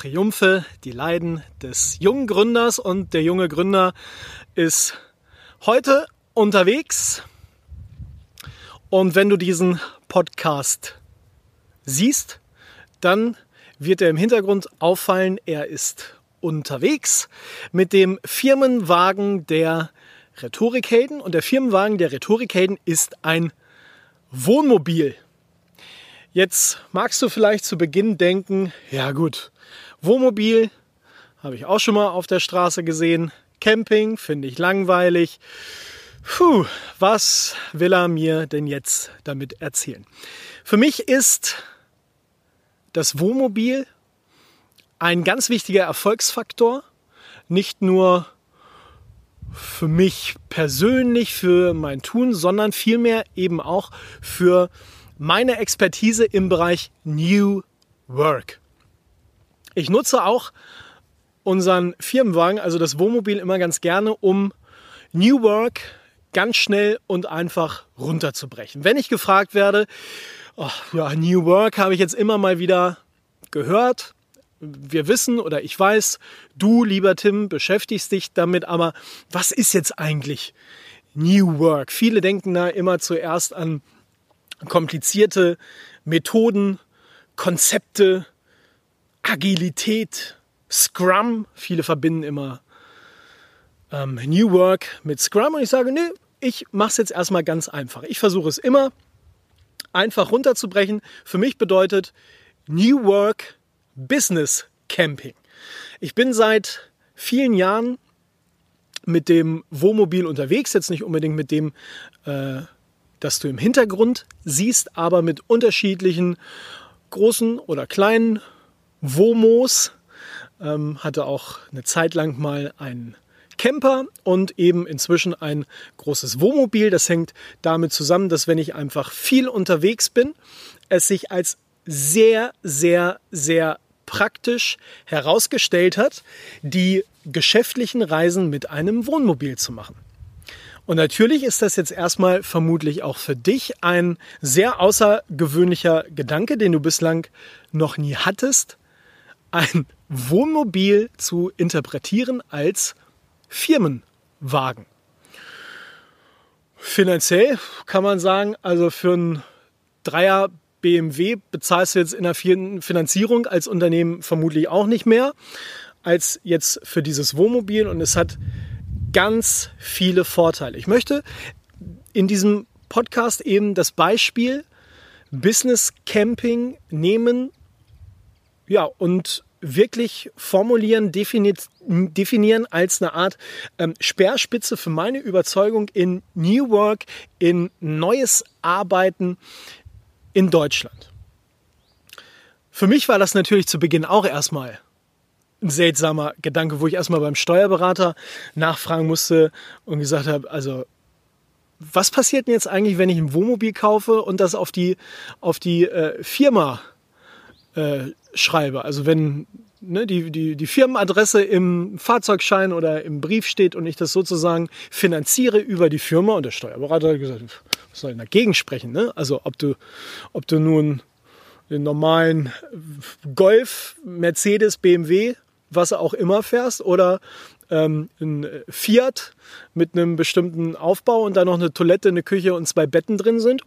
Triumphe, die Leiden des jungen Gründers. Und der junge Gründer ist heute unterwegs. Und wenn du diesen Podcast siehst, dann wird er im Hintergrund auffallen, er ist unterwegs mit dem Firmenwagen der Rhetorikhelden. Und der Firmenwagen der Rhetorikhelden ist ein Wohnmobil. Jetzt magst du vielleicht zu Beginn denken, ja gut, Wohnmobil habe ich auch schon mal auf der Straße gesehen. Camping finde ich langweilig. Puh, was will er mir denn jetzt damit erzählen? Für mich ist das Wohnmobil ein ganz wichtiger Erfolgsfaktor. Nicht nur für mich persönlich, für mein Tun, sondern vielmehr eben auch für meine Expertise im Bereich New Work. Ich nutze auch unseren Firmenwagen, also das Wohnmobil, immer ganz gerne, um New Work ganz schnell und einfach runterzubrechen. Wenn ich gefragt werde, oh, ja, New Work habe ich jetzt immer mal wieder gehört. Wir wissen oder ich weiß, du, lieber Tim, beschäftigst dich damit, aber was ist jetzt eigentlich New Work? Viele denken da immer zuerst an komplizierte Methoden, Konzepte, Agilität, Scrum. Viele verbinden immer ähm, New Work mit Scrum und ich sage, nee, ich mache es jetzt erstmal ganz einfach. Ich versuche es immer einfach runterzubrechen. Für mich bedeutet New Work Business Camping. Ich bin seit vielen Jahren mit dem Wohnmobil unterwegs, jetzt nicht unbedingt mit dem äh, das du im Hintergrund siehst, aber mit unterschiedlichen großen oder kleinen Womos. Ähm, hatte auch eine Zeit lang mal einen Camper und eben inzwischen ein großes Wohnmobil. Das hängt damit zusammen, dass wenn ich einfach viel unterwegs bin, es sich als sehr, sehr, sehr praktisch herausgestellt hat, die geschäftlichen Reisen mit einem Wohnmobil zu machen. Und natürlich ist das jetzt erstmal vermutlich auch für dich ein sehr außergewöhnlicher Gedanke, den du bislang noch nie hattest, ein Wohnmobil zu interpretieren als Firmenwagen. Finanziell kann man sagen, also für einen Dreier BMW bezahlst du jetzt in der Finanzierung als Unternehmen vermutlich auch nicht mehr als jetzt für dieses Wohnmobil und es hat ganz viele Vorteile. Ich möchte in diesem Podcast eben das Beispiel Business Camping nehmen ja, und wirklich formulieren, definieren als eine Art ähm, Speerspitze für meine Überzeugung in New Work, in neues Arbeiten in Deutschland. Für mich war das natürlich zu Beginn auch erstmal ein seltsamer Gedanke, wo ich erstmal beim Steuerberater nachfragen musste und gesagt habe, also was passiert denn jetzt eigentlich, wenn ich ein Wohnmobil kaufe und das auf die, auf die äh, Firma äh, schreibe? Also wenn ne, die, die, die Firmenadresse im Fahrzeugschein oder im Brief steht und ich das sozusagen finanziere über die Firma und der Steuerberater hat gesagt, was soll denn dagegen sprechen? Ne? Also ob du, ob du nun den normalen Golf, Mercedes, BMW was auch immer fährst oder ähm, ein Fiat mit einem bestimmten Aufbau und da noch eine Toilette, eine Küche und zwei Betten drin sind,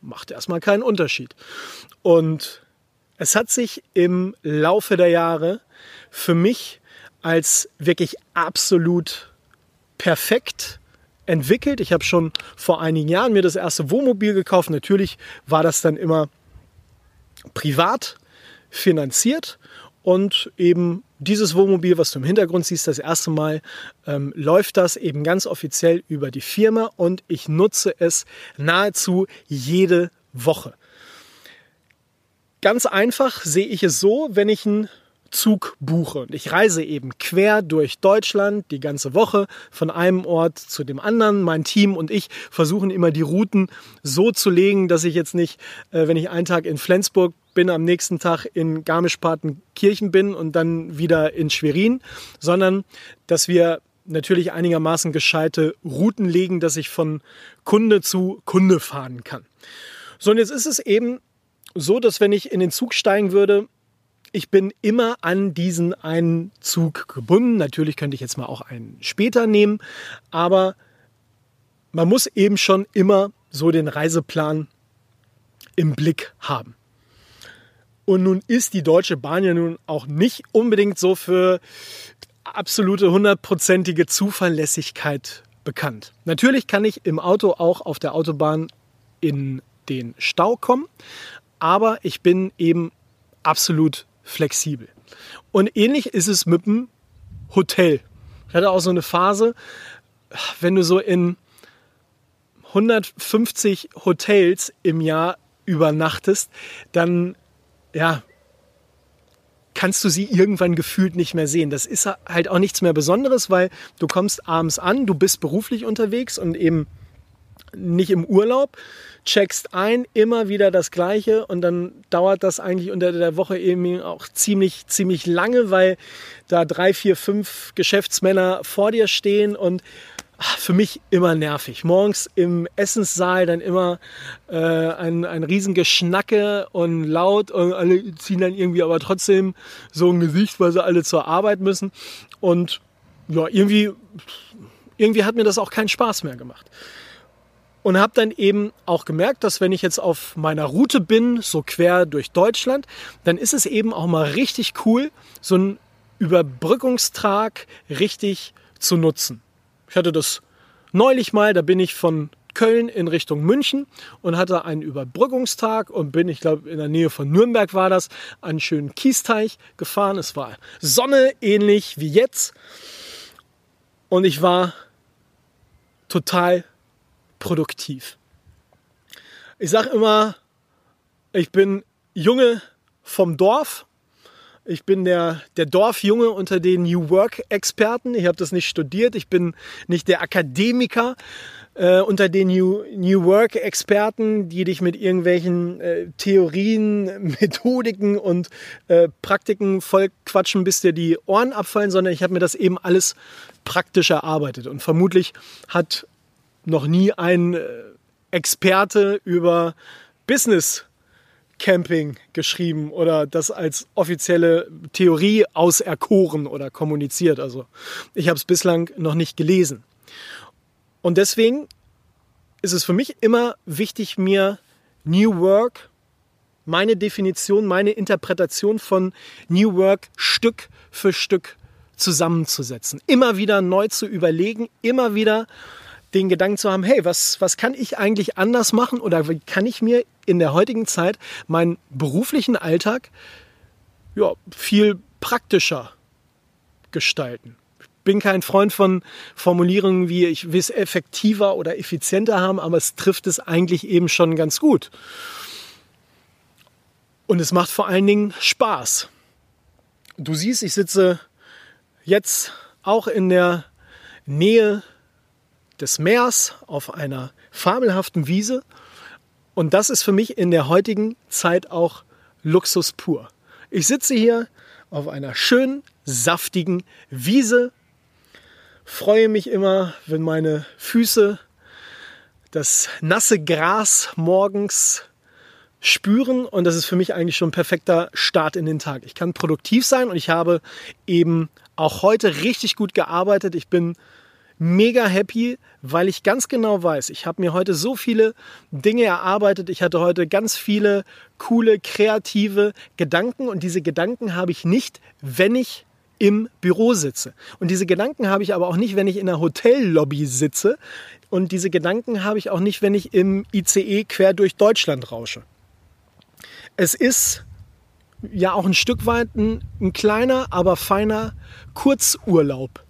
macht erstmal keinen Unterschied. Und es hat sich im Laufe der Jahre für mich als wirklich absolut perfekt entwickelt. Ich habe schon vor einigen Jahren mir das erste Wohnmobil gekauft. Natürlich war das dann immer privat finanziert und eben dieses Wohnmobil, was du im Hintergrund siehst, das erste Mal ähm, läuft das eben ganz offiziell über die Firma und ich nutze es nahezu jede Woche. Ganz einfach sehe ich es so, wenn ich ein Zug buche. Und ich reise eben quer durch Deutschland die ganze Woche von einem Ort zu dem anderen. Mein Team und ich versuchen immer die Routen so zu legen, dass ich jetzt nicht, äh, wenn ich einen Tag in Flensburg bin, am nächsten Tag in Garmisch-Partenkirchen bin und dann wieder in Schwerin, sondern dass wir natürlich einigermaßen gescheite Routen legen, dass ich von Kunde zu Kunde fahren kann. So, und jetzt ist es eben so, dass wenn ich in den Zug steigen würde, ich bin immer an diesen einen Zug gebunden. Natürlich könnte ich jetzt mal auch einen später nehmen, aber man muss eben schon immer so den Reiseplan im Blick haben. Und nun ist die Deutsche Bahn ja nun auch nicht unbedingt so für absolute hundertprozentige Zuverlässigkeit bekannt. Natürlich kann ich im Auto auch auf der Autobahn in den Stau kommen, aber ich bin eben absolut flexibel. Und ähnlich ist es mit dem Hotel. Ich hatte auch so eine Phase, wenn du so in 150 Hotels im Jahr übernachtest, dann ja, kannst du sie irgendwann gefühlt nicht mehr sehen. Das ist halt auch nichts mehr Besonderes, weil du kommst abends an, du bist beruflich unterwegs und eben nicht im Urlaub, checkst ein, immer wieder das Gleiche und dann dauert das eigentlich unter der Woche eben auch ziemlich, ziemlich lange, weil da drei, vier, fünf Geschäftsmänner vor dir stehen und ach, für mich immer nervig. Morgens im Essenssaal dann immer äh, ein, ein Riesengeschnacke und laut und alle ziehen dann irgendwie aber trotzdem so ein Gesicht, weil sie alle zur Arbeit müssen und ja, irgendwie, irgendwie hat mir das auch keinen Spaß mehr gemacht und habe dann eben auch gemerkt, dass wenn ich jetzt auf meiner Route bin, so quer durch Deutschland, dann ist es eben auch mal richtig cool, so einen Überbrückungstrag richtig zu nutzen. Ich hatte das neulich mal, da bin ich von Köln in Richtung München und hatte einen Überbrückungstag und bin, ich glaube, in der Nähe von Nürnberg war das, einen schönen Kiesteich gefahren. Es war Sonne ähnlich wie jetzt und ich war total produktiv. Ich sage immer, ich bin Junge vom Dorf. Ich bin der, der Dorfjunge unter den New Work-Experten. Ich habe das nicht studiert. Ich bin nicht der Akademiker äh, unter den New, New Work-Experten, die dich mit irgendwelchen äh, Theorien, Methodiken und äh, Praktiken voll quatschen, bis dir die Ohren abfallen, sondern ich habe mir das eben alles praktisch erarbeitet. Und vermutlich hat noch nie ein äh, Experte über Business Camping geschrieben oder das als offizielle Theorie auserkoren oder kommuniziert. Also ich habe es bislang noch nicht gelesen. Und deswegen ist es für mich immer wichtig, mir New Work, meine Definition, meine Interpretation von New Work Stück für Stück zusammenzusetzen. Immer wieder neu zu überlegen, immer wieder den Gedanken zu haben, hey, was, was kann ich eigentlich anders machen oder wie kann ich mir in der heutigen Zeit meinen beruflichen Alltag ja, viel praktischer gestalten. Ich bin kein Freund von Formulierungen wie ich will es effektiver oder effizienter haben, aber es trifft es eigentlich eben schon ganz gut. Und es macht vor allen Dingen Spaß. Du siehst, ich sitze jetzt auch in der Nähe des Meers auf einer fabelhaften Wiese. Und das ist für mich in der heutigen Zeit auch Luxus pur. Ich sitze hier auf einer schönen, saftigen Wiese, freue mich immer, wenn meine Füße das nasse Gras morgens spüren und das ist für mich eigentlich schon ein perfekter Start in den Tag. Ich kann produktiv sein und ich habe eben auch heute richtig gut gearbeitet. Ich bin mega happy, weil ich ganz genau weiß, ich habe mir heute so viele Dinge erarbeitet. Ich hatte heute ganz viele coole, kreative Gedanken und diese Gedanken habe ich nicht, wenn ich im Büro sitze. Und diese Gedanken habe ich aber auch nicht, wenn ich in der Hotellobby sitze. Und diese Gedanken habe ich auch nicht, wenn ich im ICE quer durch Deutschland rausche. Es ist ja auch ein Stück weit ein, ein kleiner, aber feiner Kurzurlaub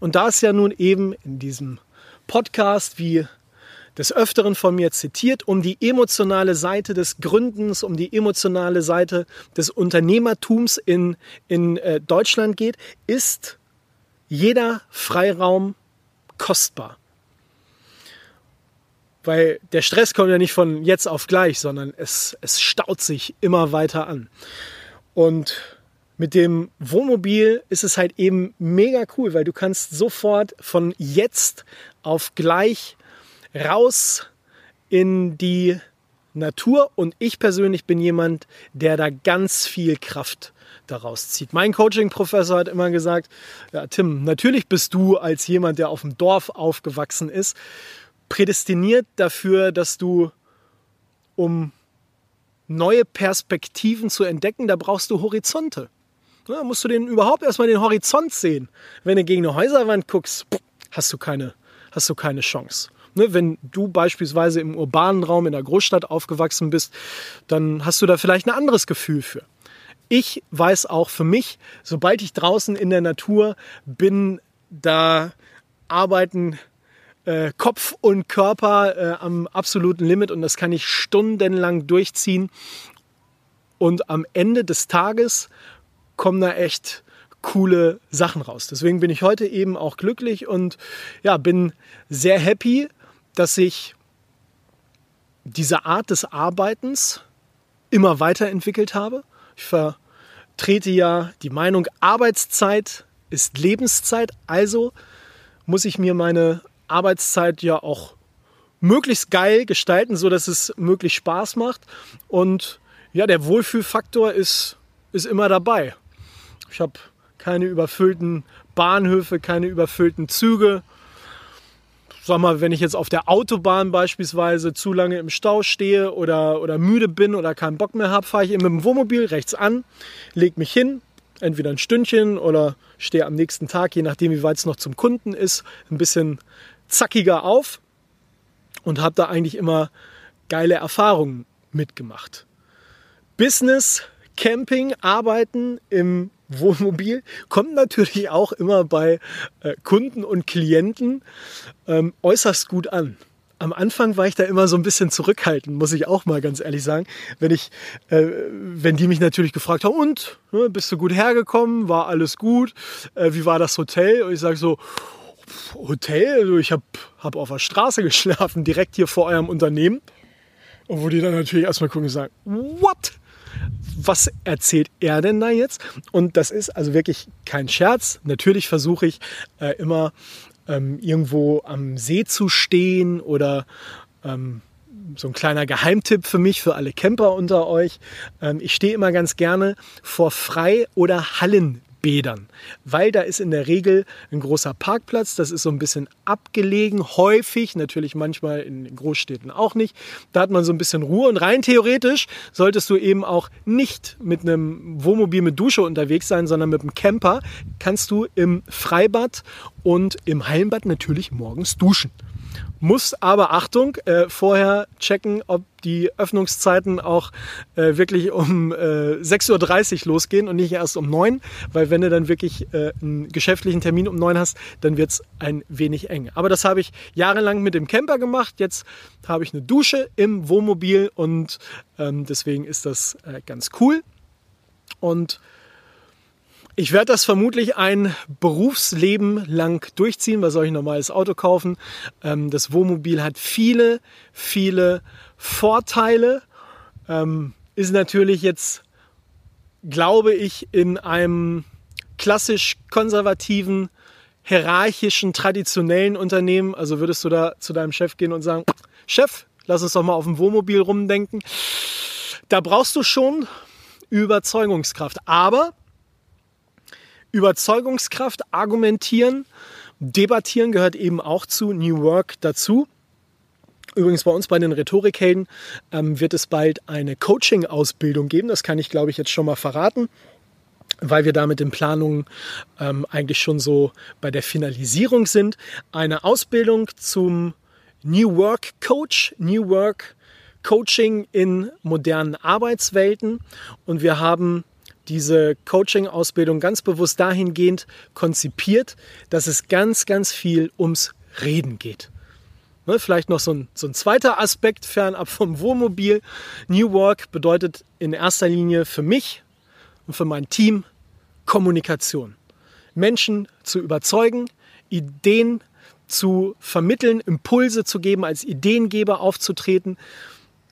und da es ja nun eben in diesem Podcast wie des Öfteren von mir zitiert, um die emotionale Seite des Gründens, um die emotionale Seite des Unternehmertums in, in äh, Deutschland geht, ist jeder Freiraum kostbar. Weil der Stress kommt ja nicht von jetzt auf gleich, sondern es, es staut sich immer weiter an. Und mit dem Wohnmobil ist es halt eben mega cool, weil du kannst sofort von jetzt auf gleich raus in die Natur und ich persönlich bin jemand, der da ganz viel Kraft daraus zieht. Mein Coaching-Professor hat immer gesagt, ja, Tim, natürlich bist du als jemand, der auf dem Dorf aufgewachsen ist, prädestiniert dafür, dass du, um neue Perspektiven zu entdecken, da brauchst du Horizonte. Da musst du den überhaupt erstmal den Horizont sehen. Wenn du gegen eine Häuserwand guckst, hast du keine, hast du keine Chance. Ne, wenn du beispielsweise im urbanen Raum in der Großstadt aufgewachsen bist, dann hast du da vielleicht ein anderes Gefühl für. Ich weiß auch für mich, sobald ich draußen in der Natur bin, da arbeiten äh, Kopf und Körper äh, am absoluten Limit und das kann ich stundenlang durchziehen. Und am Ende des Tages kommen da echt coole Sachen raus. Deswegen bin ich heute eben auch glücklich und ja, bin sehr happy, dass ich diese Art des Arbeitens immer weiterentwickelt habe. Ich vertrete ja die Meinung, Arbeitszeit ist Lebenszeit, also muss ich mir meine Arbeitszeit ja auch möglichst geil gestalten, so dass es möglichst Spaß macht. Und ja, der Wohlfühlfaktor ist, ist immer dabei. Ich habe keine überfüllten Bahnhöfe, keine überfüllten Züge. Sag mal, wenn ich jetzt auf der Autobahn beispielsweise zu lange im Stau stehe oder, oder müde bin oder keinen Bock mehr habe, fahre ich eben mit dem Wohnmobil rechts an, lege mich hin, entweder ein Stündchen oder stehe am nächsten Tag, je nachdem wie weit es noch zum Kunden ist, ein bisschen zackiger auf und habe da eigentlich immer geile Erfahrungen mitgemacht. Business, Camping, Arbeiten im Wohnmobil kommt natürlich auch immer bei äh, Kunden und Klienten ähm, äußerst gut an. Am Anfang war ich da immer so ein bisschen zurückhaltend, muss ich auch mal ganz ehrlich sagen. Wenn ich, äh, wenn die mich natürlich gefragt haben, und ne, bist du gut hergekommen, war alles gut, äh, wie war das Hotel? Und ich sage so, Hotel, also ich habe hab auf der Straße geschlafen, direkt hier vor eurem Unternehmen. Und wo die dann natürlich erstmal gucken und sagen, what? Was erzählt er denn da jetzt? Und das ist also wirklich kein Scherz. Natürlich versuche ich äh, immer ähm, irgendwo am See zu stehen oder ähm, so ein kleiner Geheimtipp für mich, für alle Camper unter euch. Ähm, ich stehe immer ganz gerne vor Frei- oder Hallen Bädern, weil da ist in der Regel ein großer Parkplatz, das ist so ein bisschen abgelegen, häufig, natürlich manchmal in Großstädten auch nicht. Da hat man so ein bisschen Ruhe und rein theoretisch solltest du eben auch nicht mit einem Wohnmobil mit Dusche unterwegs sein, sondern mit einem Camper kannst du im Freibad und im Hallenbad natürlich morgens duschen. Muss aber Achtung, äh, vorher checken, ob die Öffnungszeiten auch äh, wirklich um äh, 6.30 Uhr losgehen und nicht erst um 9, weil wenn du dann wirklich äh, einen geschäftlichen Termin um 9 hast, dann wird es ein wenig eng. Aber das habe ich jahrelang mit dem Camper gemacht. Jetzt habe ich eine Dusche im Wohnmobil und ähm, deswegen ist das äh, ganz cool. Und ich werde das vermutlich ein Berufsleben lang durchziehen. Was soll ich normales Auto kaufen? Ähm, das Wohnmobil hat viele, viele Vorteile. Ähm, ist natürlich jetzt, glaube ich, in einem klassisch konservativen, hierarchischen, traditionellen Unternehmen. Also würdest du da zu deinem Chef gehen und sagen, Chef, lass uns doch mal auf dem Wohnmobil rumdenken. Da brauchst du schon Überzeugungskraft. Aber Überzeugungskraft, argumentieren, debattieren gehört eben auch zu New Work dazu. Übrigens bei uns bei den Rhetorikhelden ähm, wird es bald eine Coaching-Ausbildung geben. Das kann ich, glaube ich, jetzt schon mal verraten, weil wir da mit den Planungen ähm, eigentlich schon so bei der Finalisierung sind. Eine Ausbildung zum New Work Coach, New Work Coaching in modernen Arbeitswelten. Und wir haben diese Coaching-Ausbildung ganz bewusst dahingehend konzipiert, dass es ganz, ganz viel ums Reden geht. Ne, vielleicht noch so ein, so ein zweiter Aspekt fernab vom Wohnmobil. New Work bedeutet in erster Linie für mich und für mein Team Kommunikation. Menschen zu überzeugen, Ideen zu vermitteln, Impulse zu geben, als Ideengeber aufzutreten,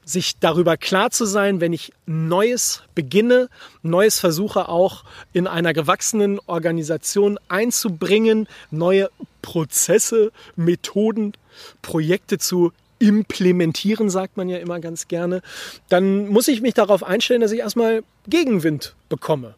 sich darüber klar zu sein, wenn ich Neues beginne, Neues versuche auch in einer gewachsenen Organisation einzubringen, neue Prozesse, Methoden, Projekte zu implementieren, sagt man ja immer ganz gerne, dann muss ich mich darauf einstellen, dass ich erstmal Gegenwind bekomme.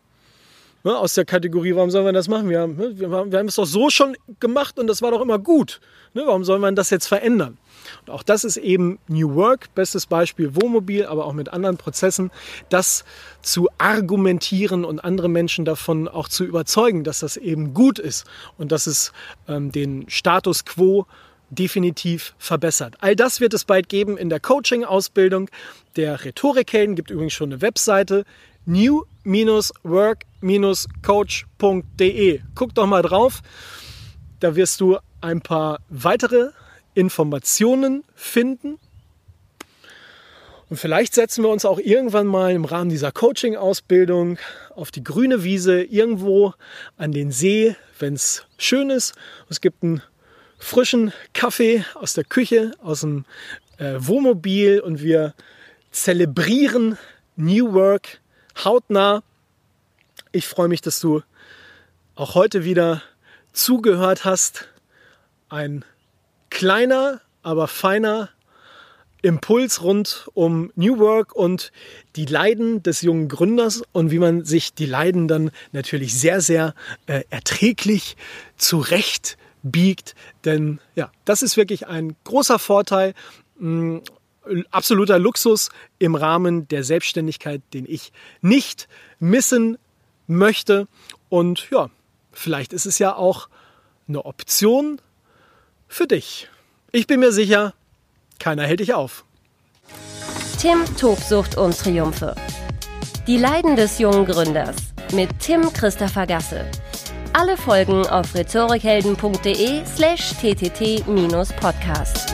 Ne, aus der Kategorie, warum sollen wir das machen? Wir haben, ne, wir haben es doch so schon gemacht und das war doch immer gut. Ne, warum soll man das jetzt verändern? Und auch das ist eben New Work, bestes Beispiel Wohnmobil, aber auch mit anderen Prozessen, das zu argumentieren und andere Menschen davon auch zu überzeugen, dass das eben gut ist und dass es ähm, den Status quo definitiv verbessert. All das wird es bald geben in der Coaching-Ausbildung der Rhetorikhelden. Gibt übrigens schon eine Webseite new-work-coach.de. Guck doch mal drauf. Da wirst du ein paar weitere Informationen finden. Und vielleicht setzen wir uns auch irgendwann mal im Rahmen dieser Coaching-Ausbildung auf die grüne Wiese irgendwo an den See, wenn es schön ist. Es gibt einen frischen Kaffee aus der Küche, aus dem äh, Wohnmobil und wir zelebrieren New Work hautnah. Ich freue mich, dass du auch heute wieder zugehört hast. Ein kleiner, aber feiner Impuls rund um New Work und die Leiden des jungen Gründers und wie man sich die Leiden dann natürlich sehr, sehr äh, erträglich zurecht biegt. Denn ja, das ist wirklich ein großer Vorteil, mm, absoluter Luxus im Rahmen der Selbstständigkeit, den ich nicht missen möchte. Und ja, vielleicht ist es ja auch eine Option für dich. Ich bin mir sicher, keiner hält dich auf. Tim Tobsucht und Triumphe. Die Leiden des jungen Gründers mit Tim Christopher Gasse. Alle Folgen auf rhetorikhelden.de slash ttt-podcast.